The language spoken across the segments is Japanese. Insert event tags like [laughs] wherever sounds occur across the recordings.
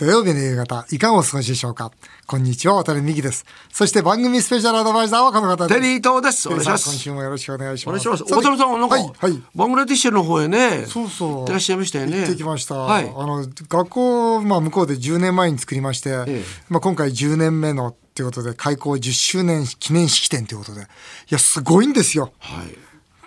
土曜日の夕方、いかがお過ごしでしょうか？こんにちは、渡辺美希です。そして番組スペシャルアドバイザーはこの方です。テリー東です。お願いします。今週もよろしくお願いします。お願いします。さん、なんか、はい、はい。バングラディッシュの方へね、そうそう。行ってらっしゃいましたよね。行ってきました。はい。あの、学校、まあ、向こうで10年前に作りまして、ええまあ、今回10年目のっていうことで、開校10周年記念式典ということで、いや、すごいんですよ。はい。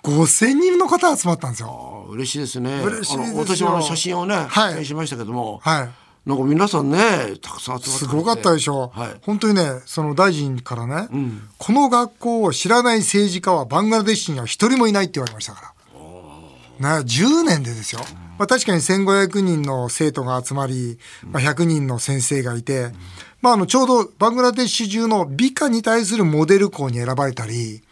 5000人の方集まったんですよ。あ嬉しいですね。嬉しいですよ私も写真をね、はいしましたけども、はい。なんか皆さんね、たくさん集まってすごかったでしょ。う、はい。本当にねその大臣からね、この学校を知らない政治家はバングラデシュには一人もいないって言われましたから、ね、10年でですよ、まあ、確かに1500人の生徒が集まり、まあ、100人の先生がいて、まあ、あのちょうどバングラデシュ中の美化に対するモデル校に選ばれたり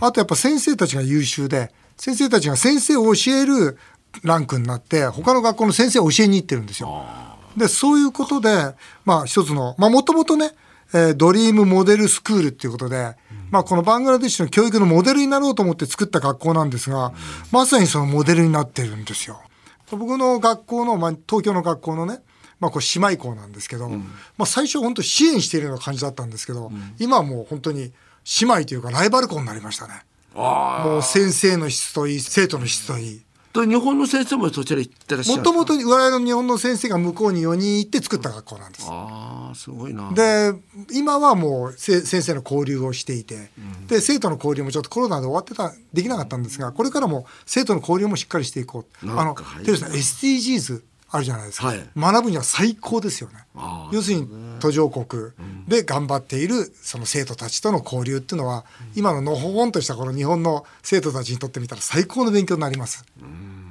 あとやっぱ先生たちが優秀で先生たちが先生を教えるランクになって他の学校の先生を教えに行ってるんですよ。でそういうことで、まあ、一つのもともとね、えードリームモデルスクールっていうことで、まあ、このバングラデシュの教育のモデルになろうと思って作った学校なんですが、まさにそのモデルになってるんですよ。僕の学校の、まあ、東京の学校のね、まあ、これ姉妹校なんですけど、まあ、最初本当支援しているような感じだったんですけど、今はもう本当に姉妹というかライバル校になりましたね。あもう先生の質といい生徒の質といい。あ。と日本の先生もそちら行ってらっしゃるもともと我々の日本の先生が向こうに4人行って作った学校なんです。ああ、すごいな。で今はもうせ先生の交流をしていて、で生徒の交流もちょっとコロナで終わってたできなかったんですがこれからも生徒の交流もしっかりしていこうあのはいテルさん SDGs あるじゃないですか、はい。学ぶには最高ですよね。要するに途上国で頑張っているその生徒たちとの交流っていうのは、今ののほほんとしたこの日本の生徒たちにとってみたら最高の勉強になります。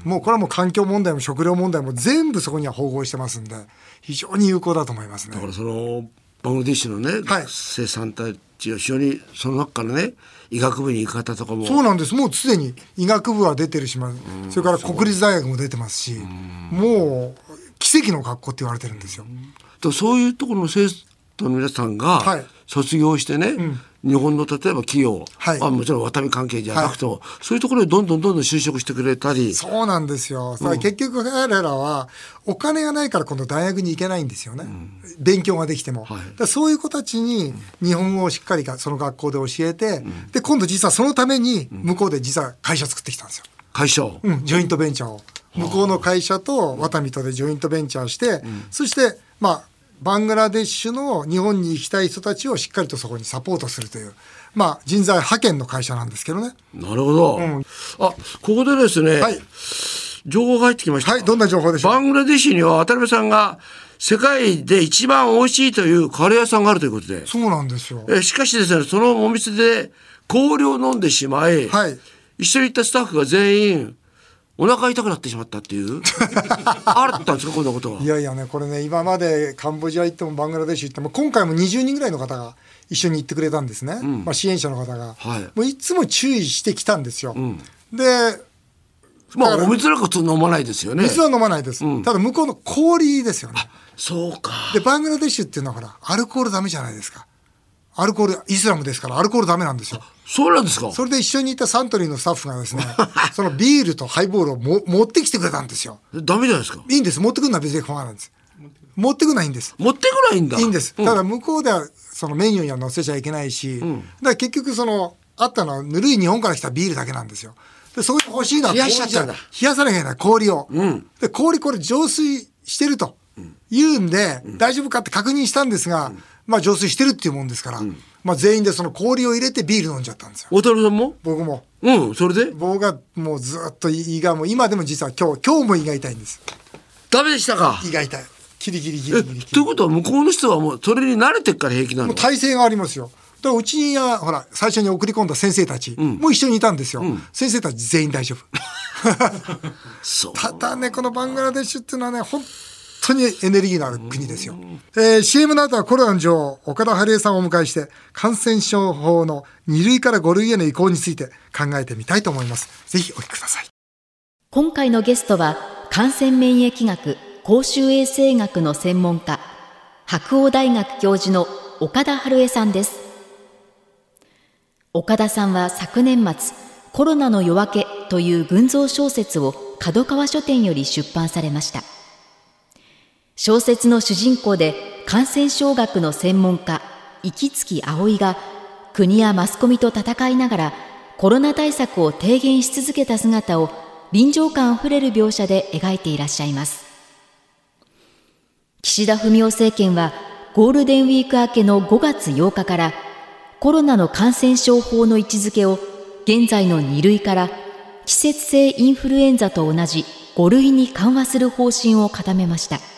もうこれはもう環境問題も食料問題も全部そこには包合してますんで非常に有効だと思いますね。だか。らそのバングラディッシュのね、はい。学生さんたちを非常にその中からね医学部に行く方とかも。そうなんです。もうすでに医学部は出てるしまそれから国立大学も出てますし、もう奇跡の学校って言われてるんですよ。でもそういうところの生徒の皆さんがはい。卒業してね、日本の例えば企業、はい。あもちろん渡辺関係じゃなくても、そういうところでどんどんどんどん就職してくれたり。そうなんですよ。さあ結局彼らはお金がないから今度大学に行けないんですよね。勉強ができても。はい。そういう子たちに日本語をしっかりかその学校で教えて、で今度実はそのために向こうで実は会社作ってきたんですよ。会社を、うん、ジョイントベンチャーを。向こうの会社とワタミとでジョイントベンチャーして、そしてまあバングラデシュの日本に行きたい人たちをしっかりとそこにサポートするという、まあ、人材派遣の会社なんですけどね。なるほど、あここでですね、はい、情報が入ってきました、はい、どんな情報でしょう？バングラデシュには渡辺さんが世界で一番美味しいというカレー屋さんがあるということでそうなんですよ。えしかしですねそのお店で氷を飲んでしまい、はい。一緒に行ったスタッフが全員お腹痛くなってしまったっていう？[laughs] あったんですかこんなことがいやいやね、これね、今までカンボジア行ってもバングラデシュ行っても、今回も20人ぐらいの方が一緒に行ってくれたんですね。まあ支援者の方が。はいもういつも注意してきたんですよ。で、まあお水なんか飲まないですよね水は飲まないです。ただ向こうの氷ですよね。そうかで、バングラデシュっていうのはほら、アルコールダメじゃないですか。アルコール、イスラムですから、アルコールダメなんですよ。そうなんですか？それで一緒にいたサントリーのスタッフがですね、[laughs] そのビールとハイボールをも持ってきてくれたんですよ。ダメじゃないですか？いいんです。持ってくるのは別に構わないんです。持ってくないんです。持ってくないんだいいんです。うただ向こうではそのメニューには載せちゃいけないし、だから結局そのあったのはぬるい日本から来たビールだけなんですよ。でそこに欲しいのは冷やしちゃった冷やさなきゃいけない氷を。んで氷これ浄水してると言うんで、大丈夫かって確認したんですが、まあ浄水してるっていうもんですから、まあ全員でその氷を入れてビール飲んじゃったんですよ。渡辺さんも？僕も。うんそれで？僕がもうずっと胃がもう今でも実は今日今日も胃が痛いんです。ダメでしたか？胃が痛い。キリキリキえリキリということは向こうの人はもうそれに慣れてっから平気なの？もう体制がありますよ。だからうちにはほら最初に送り込んだ先生たちも一緒にいたんですよ。先生たち全員大丈夫。[laughs] そうただねこのバングラデシュっていうのはね本当にエネルギーのある国ですよ。えー CM の後はコロナの女王岡田春江さんをお迎えして感染症法の2類から5類への移行について考えてみたいと思います。ぜひお聞きください。今回のゲストは感染免疫学公衆衛生学の専門家白鴎大学教授の岡田春江さんです岡田さんは昨年末コロナの夜明けという群像小説を角川書店より出版されました小説の主人公で感染症学の専門家、息月葵が国やマスコミと戦いながらコロナ対策を提言し続けた姿を臨場感あふれる描写で描いていらっしゃいます。岸田文雄政権はゴールデンウィーク明けの5月8日からコロナの感染症法の位置づけを現在の2類から季節性インフルエンザと同じ5類に緩和する方針を固めました。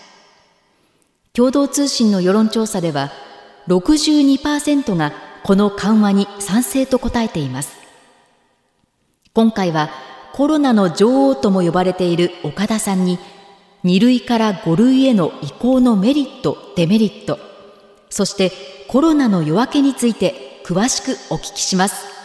共同通信の世論調査では62%がこの緩和に賛成と答えています。今回はコロナの女王とも呼ばれている岡田さんに2類から5類への移行のメリット、デメリット、そしてコロナの夜明けについて詳しくお聞きします。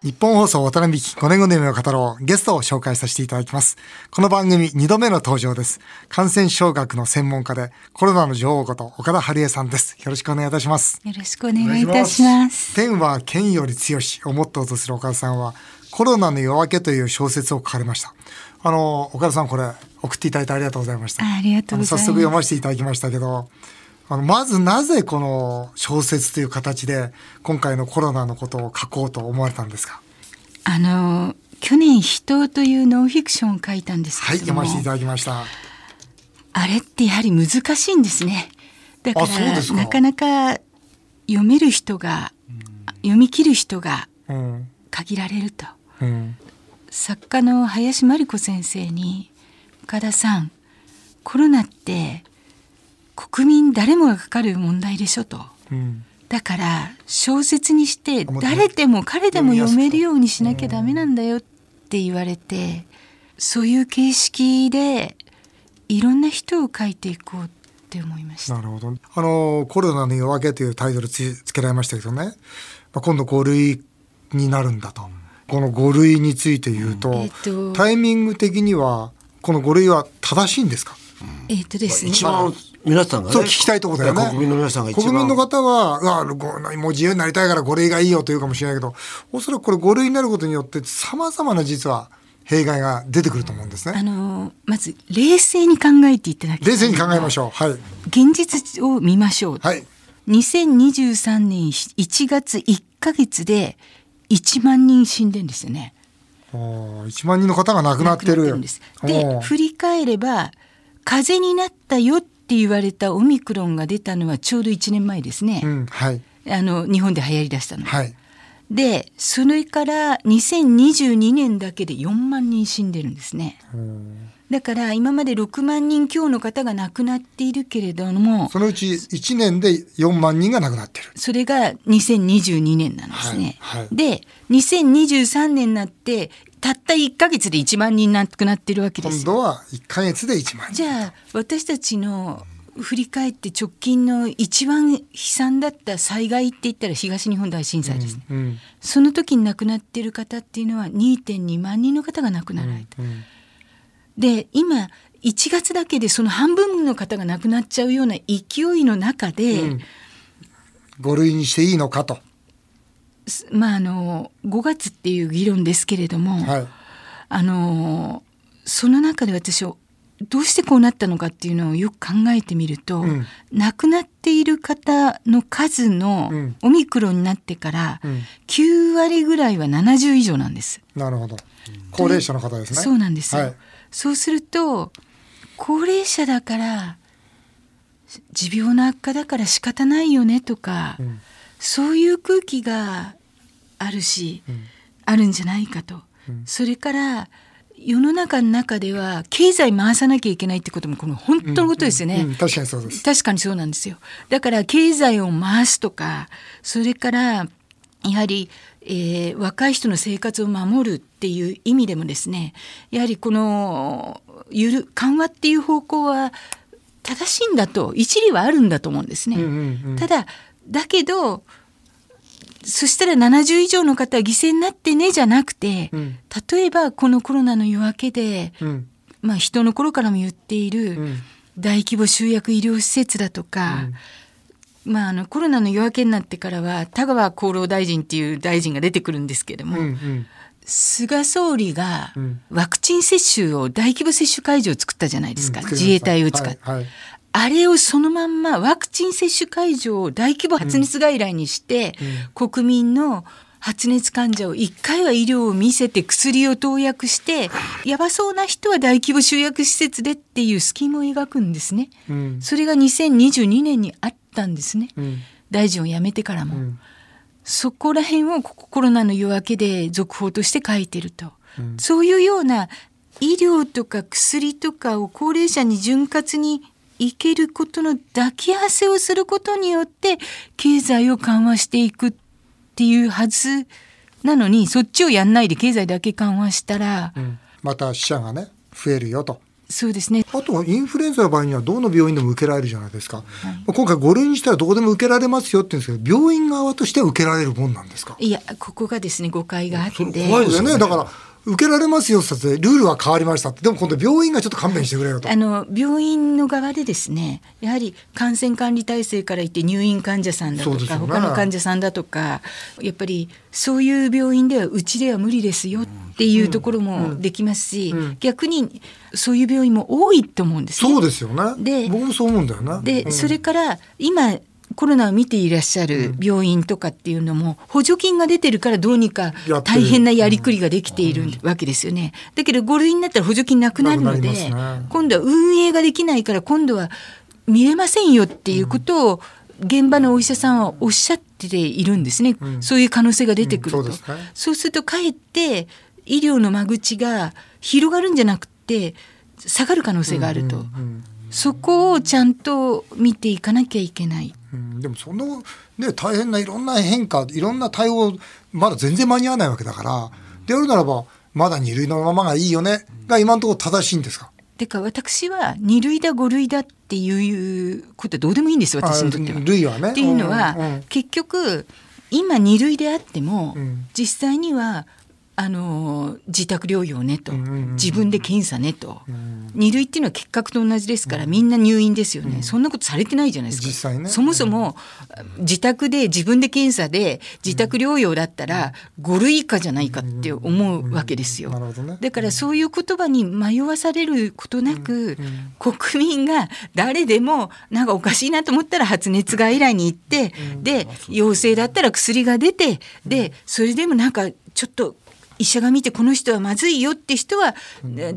日本放送渡辺美希5年後の夢を語ろうゲストを紹介させていただきます。この番組2度目の登場です。感染症学の専門家でコロナの女王こと岡田春江さんです。よろしくお願いいたします。よろしくお願いいたします。天は剣より強しをモットーとする岡田さんはコロナの夜明けという小説を書かれました。あの岡田さんこれ送っていただいてありがとうございました。ありがとうございます。早速読ませていただきましたけど。あのまずなぜこの小説という形で今回のコロナのことを書こうと思われたんですか？あの去年「人」というノンフィクションを書いたんですはい読ませていただきました。あれってやはり難しいんですね。だからなかなか読める人が、うん、読み切る人が限られると、うん、作家の林真理子先生に「岡田さんコロナって国民誰もがかかる問題でしょ」と。うんだから小説にして誰でも彼でも読めるようにしなきゃダメなんだよって言われてそういう形式でいろんな人を書いていこうって思いました。なるほど。あのコロナの夜明けというタイトルつつけられましたけどね、まあ、今度5類になるんだと。この5類について言うと、うんえーと、タイミング的にはこの5類は正しいんですか？えっ、とですね。一番皆さんが、ね、そう聞きたいところだよね。国民の皆さんが国民の方は、うわ、もう自由になりたいから5類がいいよというかもしれないけど、おそらくこれ5類になることによってさまざまな実は弊害が出てくると思うんですね。あのまず冷静に考えていただき冷静に考えましょう。はい。現実を見ましょう。はい。2023年1月1か月で1万人死んでんですよね。1万人の方が亡くなってる。るで振り返れば風邪になったよって言われたオミクロンが出たのはちょうど1年前ですね。うん、はい。あの日本で流行りだしたの。はい。でそれから2022年だけで4万人死んでるんですね。だから今まで6万人強の方が亡くなっているけれどもそのうち1年で4万人が亡くなってるそれが2022年なんですね。はいはい、で2023年になってたった1か月で1万人亡くなってるわけです今度は1か月で1万人。じゃあ私たちの振り返って直近の一番悲惨だった災害って言ったら東日本大震災ですね、うんうん、その時に亡くなっている方っていうのは2.2万人の方が亡くなられた、うんうん、で今1月だけでその半分の方が亡くなっちゃうような勢いの中で、うん、5類にしていいのかとまああの5月っていう議論ですけれども、はい、あのその中で私はどうしてこうなったのかっていうのをよく考えてみると、うん、亡くなっている方の数のオミクロンになってから9割ぐらいは70以上なんです。なるほど。高齢者の方ですね。そうなんですよ、はい、そうすると高齢者だから持病の悪化だから仕方ないよねとか、うん、そういう空気があるし、うん、あるんじゃないかと、うん、それから世の中の中では経済回さなきゃいけないってこともこの本当のことですよね、うんうん、確かにそうです。確かにそうなんですよ。だから経済を回すとかそれからやはり、えー、若い人の生活を守るっていう意味でもですねやはりこのゆる緩和っていう方向は正しいんだと一理はあるんだと思うんですね。うんうんうん、ただだけどそしたら70以上の方は犠牲になってねじゃなくて、うん、例えばこのコロナの夜明けで、うん、まあ人の頃からも言っている大規模集約医療施設だとか、うん、まああのコロナの夜明けになってからは田川厚労大臣っていう大臣が出てくるんですけれども、うんうん。菅総理がワクチン接種を大規模接種会場を作ったじゃないですか、自衛隊を使って、はいはい、あれをそのまんまワクチン接種会場を大規模発熱外来にして、国民の発熱患者を1回は医療を見せて薬を投薬してやばそうな人は大規模集約施設でっていうスキームを描くんですね。うんそれが2022年にあったんですね。うん大臣を辞めてからも。んそこら辺をコロナの夜明けで続報として書いてると、そういうような医療とか薬とかを高齢者に潤滑にいけることの抱き合わせをすることによって経済を緩和していくっていうはずなのにそっちをやんないで経済だけ緩和したら、うん。また死者がね増えるよと。そうですね。あとインフルエンザの場合にはどの病院でも受けられるじゃないですか、今回5類にしたらどこでも受けられますよって言うんですけど病院側としては受けられるもんなんですか？いやここがですね誤解があって。怖いですよね。だから受けられますよって言ってルールは変わりましたって。でも今度病院がちょっと勘弁してくれよと。あの病院の側でですねやはり感染管理体制から言って入院患者さんだとか、ね。他の患者さんだとかやっぱりそういう病院ではうちでは無理ですよっていうところもできますし、逆にそういう病院も多いと思うんですね。そうですよね。で僕もそう思うんだよねで、うん。それから今コロナを見ていらっしゃる病院とかっていうのも補助金が出てるからどうにか大変なやりくりができているわけですよね。だけど5類になったら補助金なくなるので今度は運営ができないから今度は見れませんよっていうことを現場のお医者さんはおっしゃっているんですね、そういう可能性が出てくると、うんそうですね。そうするとかえって医療の間口が広がるんじゃなくて下がる可能性があると、うんそこをちゃんと見ていかなきゃいけない。うんでもそのね大変ないろんな変化いろんな対応まだ全然間に合わないわけだからでやるならばまだ二類のままがいいよねが今のところ正しいんですか？てか私は2類だ5類だっていうことはどうでもいいんです私にとっては。あ類はねっていうのは、うんうん結局今2類であっても、うん実際にはあの自宅療養ねと、自分で検査ねと、ん。2類っていうのは結核と同じですから、みんな入院ですよね、そんなことされてないじゃないですか。ね。そもそも、自宅で自分で検査で自宅療養だったら5類以下じゃないかって思うわけですよ。だからそういう言葉に迷わされることなく、国民が誰でもなんかおかしいなと思ったら発熱外来に行って、で陽性だったら薬が出てでそれでもなんかちょっと医者が見てこの人はまずいよって人は、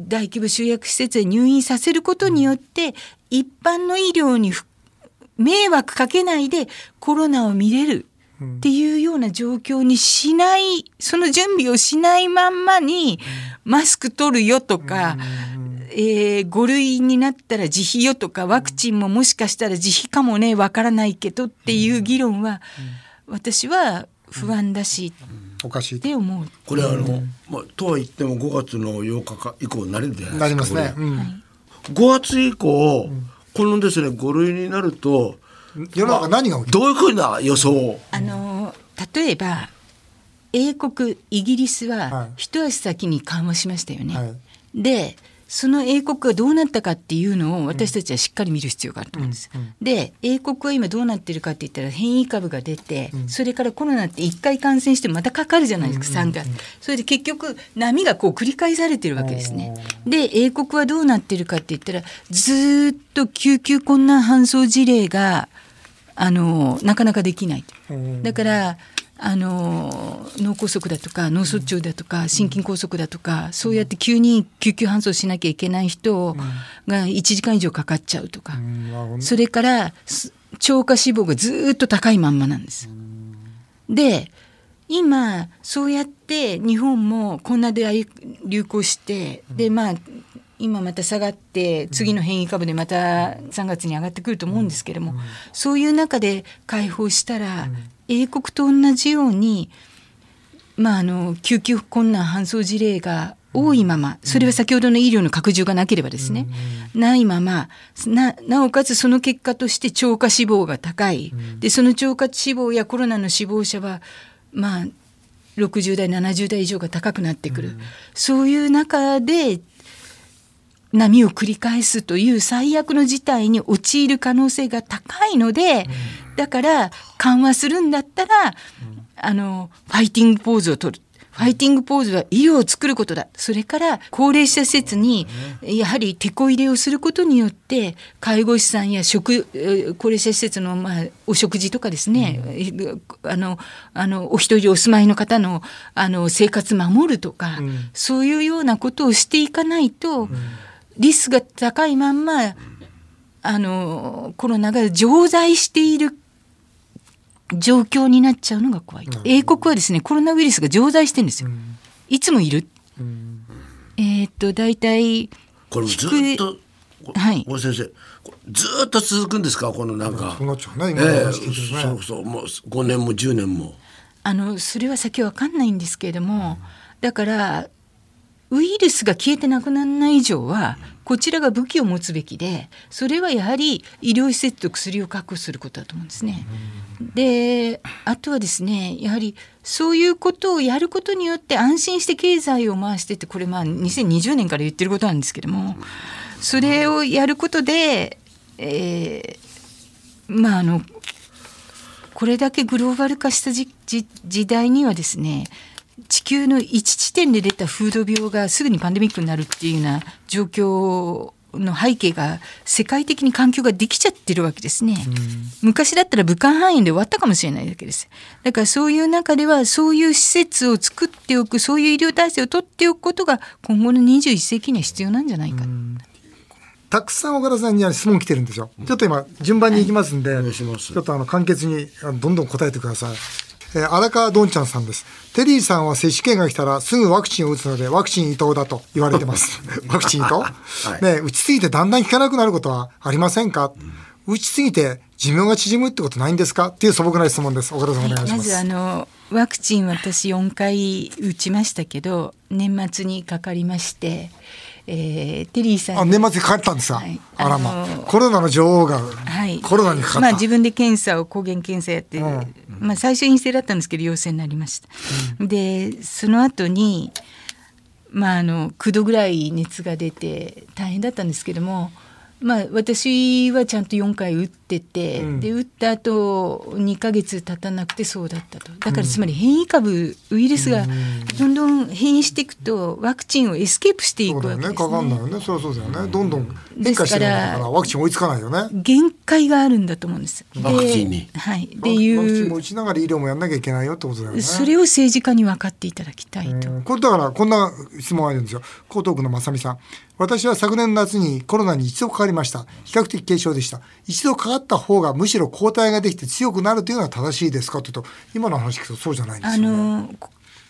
大規模集約施設へ入院させることによって一般の医療にふ迷惑かけないでコロナを見れるっていうような状況にしないその準備をしないまんまにマスク取るよとか、えー、5類になったら自費よとかワクチンももしかしたら自費かもねわからないけどっていう議論は私は不安だしおかしいって思う。これあの、まあ、とは言っても5月の8日か以降になるんじゃないなりですか。ますね、うん。5月以降、このですね5類になると世の中何が起きる？どういうふうな予想あの例えば英国イギリスははい。一足先に緩和しましたよね。はい。でその英国がどうなったかっていうのを私たちはしっかり見る必要があると思うんです。で英国は今どうなってるかって言ったら変異株が出て、それからコロナって1回感染してまたかかるじゃないですか、3月。それで結局波がこう繰り返されてるわけですね。で英国はどうなってるかって言ったらずーっと救急困難搬送事例があのなかなかできない。だからあの脳梗塞だとか脳卒中だとか心筋梗塞だとかそうやって急に救急搬送しなきゃいけない人が1時間以上かかっちゃうとか、それからす超過死亡がずーっと高いまんまなんです。で今そうやって日本もこんなで流行してでまあ今また下がって次の変異株でまた3月に上がってくると思うんですけれども、そういう中で解放したら、英国と同じように、まあ、あの救急困難搬送事例が多いままそれは先ほどの医療の拡充がなければですね、ないままななおかつその結果として超過死亡が高い、でその超過死亡やコロナの死亡者はまあ60代70代以上が高くなってくる、そういう中で波を繰り返すという最悪の事態に陥る可能性が高いので、だから緩和するんだったら、あのファイティングポーズを取る。ファイティングポーズは医療を作ることだ。それから高齢者施設にやはり手こ入れをすることによって介護士さんや食高齢者施設のまあお食事とかですね、うん、あのあのお一人お住まいの方のあの生活守るとか、うん、そういうようなことをしていかないと、リスクが高いまんまあのコロナが常在している状況になっちゃうのが怖いと、英国はですねコロナウイルスが常在してるんですよ、いつもいる、えっと大体これずっとはい。大先生ずっと続くんですか？このなんか、そうちゃうね、えー、そうそうもう5年も10年も。あのそれは先わかんないんですけれども、だからウイルスが消えてなくならない以上はこちらが武器を持つべきでそれはやはり医療施設と薬を確保することだと思うんですね。であとはですねやはりそういうことをやることによって安心して経済を回してってこれまあ2020年から言ってることなんですけどもそれをやることで、えー、まああのこれだけグローバル化した時代にはですね地球の一地点で出た風土病がすぐにパンデミックになるっていうような状況の背景が世界的に環境ができちゃってるわけですね、昔だったら武漢肺炎で終わったかもしれないわけです。だからそういう中ではそういう施設を作っておくそういう医療体制を取っておくことが今後の21世紀には必要なんじゃないか、たくさん岡田さんには質問来てるんですよ。ちょっと今順番に行きますんで、はい、ちょっとあの簡潔にどんどん答えてください。えー、荒川どんちゃんさんです。テリーさんは接種券が来たらすぐワクチンを打つのでワクチン伊藤だと言われてます。ワクチン伊藤、[laughs] はい、ね、打ちすぎてだんだん効かなくなることはありませんか、うん、打ちすぎて寿命が縮むってことないんですか？っていう素朴な質問です。岡田さんお願いします。まずあのワクチン私4回打ちましたけど年末にかかりまして。えー、テリーさんあ年末にかかったんですか、はい、あらまあコロナの女王が、はい、コロナにかかった、まあ、自分で検査を抗原検査やって、うん、まあ、最初陰性だったんですけど陽性になりました、うん、でその後にまああの9度ぐらい熱が出て大変だったんですけどもまあ、私はちゃんと4回打ってて、うん、で打った後2か月経たなくてそうだったとだからつまり変異株、ウイルスがどんどん変異していくとワクチンをエスケープしていくわけですね。そうだよねかかんないよねそうそうだよねどんどん変化してるからワクチン追いつかないよね。限界があるんだと思うんです。ワクチンに。はい。でいうワクチンも打ちながら医療もやんなきゃいけないよってことだよね。それを政治家に分かっていただきたいと。これだからこんな質問あるんですよ。江東区の正美さん。私は昨年夏にコロナに一度かかりました。比較的軽症でした。一度かかった方がむしろ抗体ができて強くなるというのは正しいですか？というと、今の話聞くとそうじゃないんですよ、ね、あの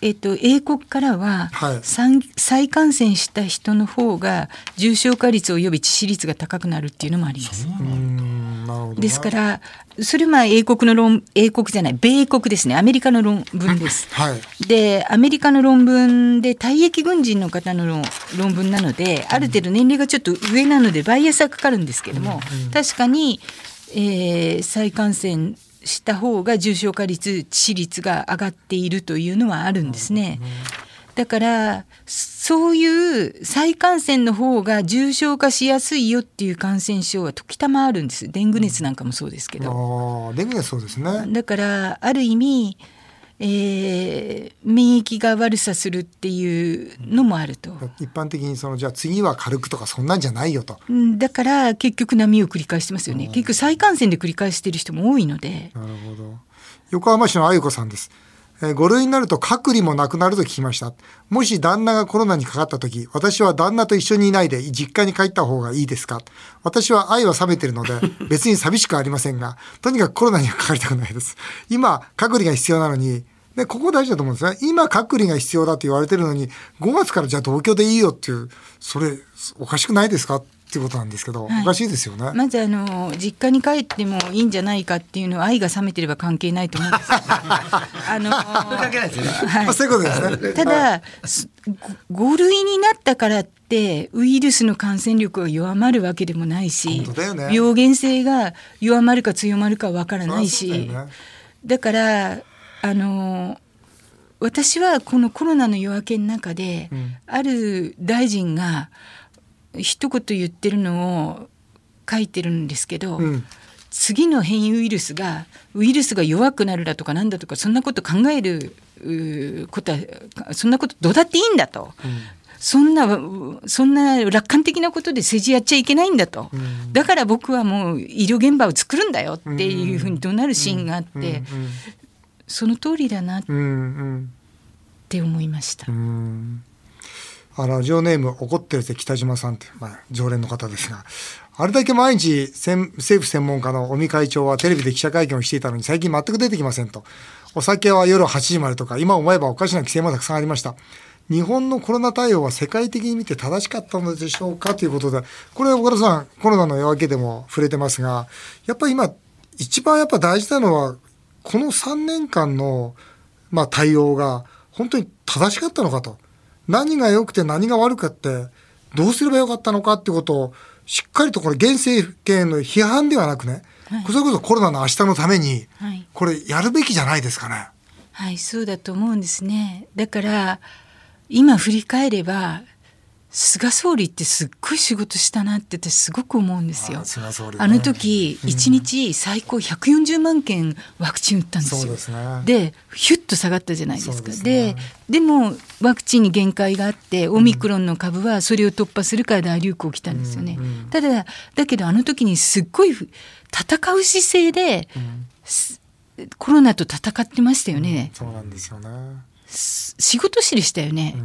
えっと、英国からは、はい、再感染した人の方が重症化率及び致死率が高くなるっていうのもあります。ですからそれは英国の論英国じゃない米国ですね。アメリカの論文です。はい、でアメリカの論文で退役軍人の方の論文なのである程度年齢がちょっと上なのでバイアスがかかるんですけども、うんうん、確かに、えー、再感染した方が重症化率致死率が上がっているというのはあるんですね。だからそういう再感染の方が重症化しやすいよっていう感染症は時たまあるんですデング熱なんかもそうですけど。あデング熱そうですねだからある意味えー、免疫が悪さするっていうのもあると。一般的にそのじゃあ次は軽くとかそんなんじゃないよと。だから結局波を繰り返してますよね。結局再感染で繰り返している人も多いので。なるほど。横浜市のあゆこさんです。5類になると隔離もなくなると聞きました。もし旦那がコロナにかかった時、私は旦那と一緒にいないで実家に帰った方がいいですか？私は愛は冷めてるので [laughs] 別に寂しくありませんが、とにかくコロナにはかかりたくないです。今、隔離が必要なのに、で、ここ大事だと思うんですね。今、隔離が必要だって言われてるのに、5月からじゃあ東京でいいよっていう、それ、おかしくないですかっていうことなんですけど、はい、おかしいですよね。まずあの実家に帰ってもいいんじゃないかっていうのは愛が冷めてれば関係ないと思うんですけど、[laughs] あの関係ないですね。はい、そういうことですね。[laughs] ただ5類になったからってウイルスの感染力が弱まるわけでもないし、ね、病原性が弱まるか強まるかわからないし、だね、だからあの私はこのコロナの夜明けの中で、うん、ある大臣が一言言ってるのを書いてるんですけど、うん、次の変異ウイルスがウイルスが弱くなるだとかなんだとかそんなこと考えるうことはそんなことどうだっていいんだと。そんなそんな楽観的なことで政治やっちゃいけないんだと、だから僕はもう医療現場を作るんだよっていうふうに怒鳴るシーンがあって、その通りだなっうんうん。て思いました。うん。あラジオネーム怒ってるぜ北島さんって、まあ、常連の方ですが。あれだけ毎日専政府専門家の尾身会長はテレビで記者会見をしていたのに最近全く出てきませんと。お酒は夜8時までとか今思えばおかしな規制もたくさんありました。日本のコロナ対応は世界的に見て正しかったのでしょうか？ということでこれ岡田さんコロナの夜明けでも触れてますがやっぱり今一番やっぱ大事なのはこの3年間の、まあ、対応が本当に正しかったのかと。何が良くて何が悪くってどうすればよかったのかってことをしっかりとこれ現政権の批判ではなくね、はいそれこそコロナの明日のためにはいこれやるべきじゃないですかね。はい、そうだと思うんですね。だから今振り返れば菅総理ってすっごい仕事したなって私すごく思うんですよあ。ねあの時一日最高140万件ワクチン打ったんですよ。ですねでヒュッと下がったじゃないですか。でねでもワクチンに限界があってオミクロンの株はそれを突破するから大流行来たんですよね。ただだけどあの時にすっごい戦う姿勢で、すコロナと戦ってましたよね。そうなんですよね。仕事師でしたよね。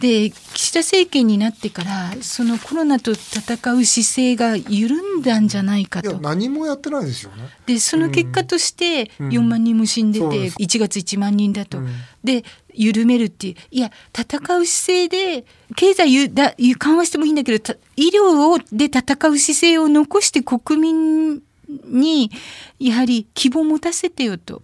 で岸田政権になってからそのコロナと戦う姿勢が緩んだんじゃないかいやと。何もやってないですよね。でその結果として4万人も死んでてそうです1月1万人だと。うんで緩めるっていういや戦う姿勢で経済ゆだゆ緩和してもいいんだけどた医療をで戦う姿勢を残して国民にやはり希望を持たせてよと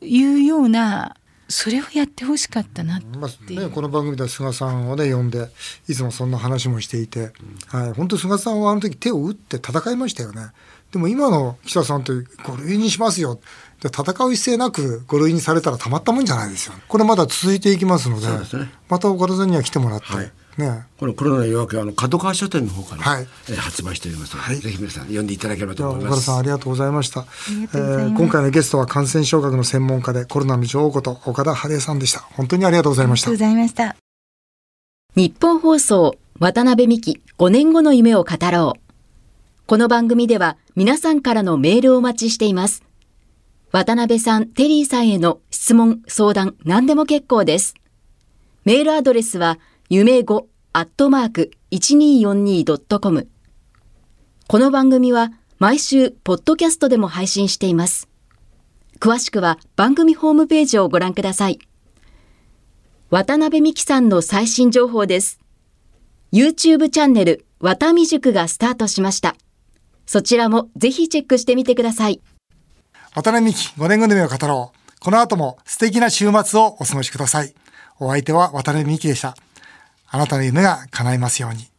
いうようなそれをやってほしかったなまって。いうあね、この番組では菅さんをね呼んでいつもそんな話もしていて、はい、本当菅さんはあの時手を打って戦いましたよね。でも今の岸田さんと5類にしますよ。で戦う姿勢なく5類にされたらたまったもんじゃないですよ。これまだ続いていきますのでね。また岡田さんには来てもらって、はいねこのコロナの夜明けはあの角川書店の方から、はいえー発売しておりますので、はいぜひ皆さん読んでいただければと思います。岡田さんありがとうございましたますえー今回のゲストは感染症学の専門家でコロナの女王こと岡田晴恵さんでした本当にありがとうございましたありがとうございました。日本放送渡辺美希5年後の夢を語ろう。この番組では皆さんからのメールをお待ちしています。渡辺さん、テリーさんへの質問、相談、何でも結構です。メールアドレスは夢5アットマーク 1242.com。この番組は毎週ポッドキャストでも配信しています。詳しくは番組ホームページをご覧ください。渡辺美希さんの最新情報です。YouTube チャンネル、渡未塾がスタートしました。そちらもぜひチェックしてみてください。渡辺美希5年後の夢を語ろう。この後も素敵な週末をお過ごしください。お相手は渡辺美希でした。あなたの夢が叶いますように。